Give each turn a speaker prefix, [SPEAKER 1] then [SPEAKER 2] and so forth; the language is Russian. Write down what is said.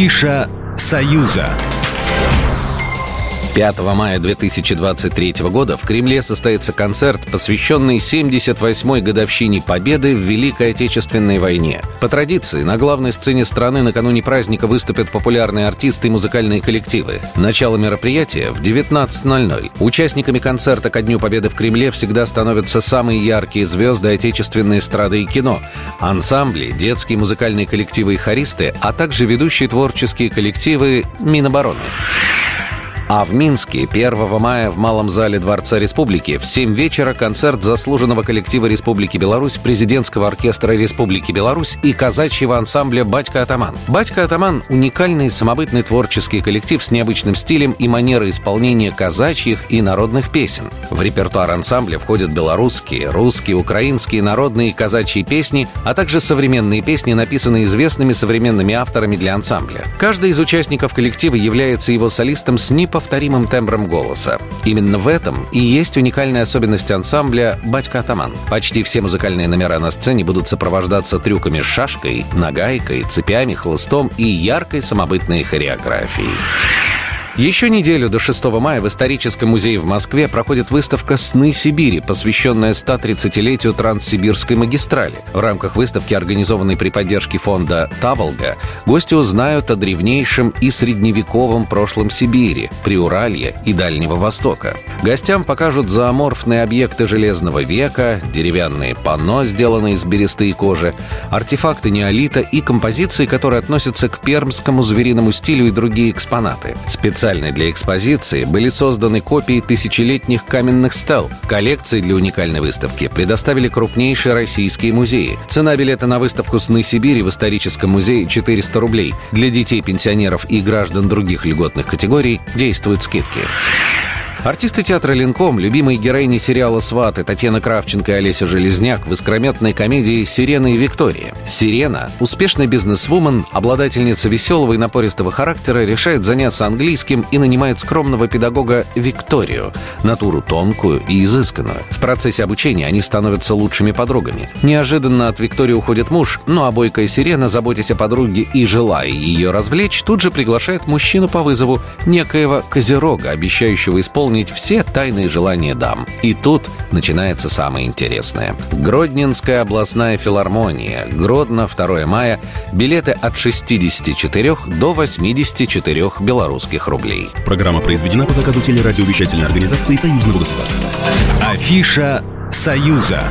[SPEAKER 1] Афиша «Союза».
[SPEAKER 2] 5 мая 2023 года в Кремле состоится концерт, посвященный 78-й годовщине Победы в Великой Отечественной войне. По традиции, на главной сцене страны накануне праздника выступят популярные артисты и музыкальные коллективы. Начало мероприятия в 19.00. Участниками концерта ко Дню Победы в Кремле всегда становятся самые яркие звезды отечественной эстрады и кино. Ансамбли, детские музыкальные коллективы и хористы, а также ведущие творческие коллективы Минобороны. А в Минске 1 мая в Малом зале Дворца Республики в 7 вечера концерт заслуженного коллектива Республики Беларусь, президентского оркестра Республики Беларусь и казачьего ансамбля «Батька Атаман». «Батька Атаман» — уникальный самобытный творческий коллектив с необычным стилем и манерой исполнения казачьих и народных песен. В репертуар ансамбля входят белорусские, русские, украинские, народные и казачьи песни, а также современные песни, написанные известными современными авторами для ансамбля. Каждый из участников коллектива является его солистом с непо неповторимым тембром голоса. Именно в этом и есть уникальная особенность ансамбля «Батька Атаман». Почти все музыкальные номера на сцене будут сопровождаться трюками с шашкой, нагайкой, цепями, хлыстом и яркой самобытной хореографией. Еще неделю до 6 мая в историческом музее в Москве проходит выставка «Сны Сибири», посвященная 130-летию Транссибирской магистрали. В рамках выставки, организованной при поддержке фонда «Таволга», гости узнают о древнейшем и средневековом прошлом Сибири, Приуралья и Дальнего Востока. Гостям покажут зооморфные объекты Железного века, деревянные панно, сделанные из бересты и кожи, артефакты неолита и композиции, которые относятся к пермскому звериному стилю и другие экспонаты. Специально Специально для экспозиции были созданы копии тысячелетних каменных стел. Коллекции для уникальной выставки предоставили крупнейшие российские музеи. Цена билета на выставку «Сны Сибири» в историческом музее 400 рублей. Для детей, пенсионеров и граждан других льготных категорий действуют скидки. Артисты театра «Ленком», любимые героини сериала «Сваты» Татьяна Кравченко и Олеся Железняк в искрометной комедии «Сирена и Виктория». Сирена, успешный бизнесвумен, обладательница веселого и напористого характера, решает заняться английским и нанимает скромного педагога Викторию, натуру тонкую и изысканную. В процессе обучения они становятся лучшими подругами. Неожиданно от Виктории уходит муж, но обойкая Сирена, заботясь о подруге и желая ее развлечь, тут же приглашает мужчину по вызову некоего Козерога, обещающего исполнить исполнить все тайные желания дам. И тут начинается самое интересное. Гродненская областная филармония. Гродно, 2 мая. Билеты от 64 до 84 белорусских рублей.
[SPEAKER 1] Программа произведена по заказу телерадиовещательной организации Союзного государства. Афиша «Союза».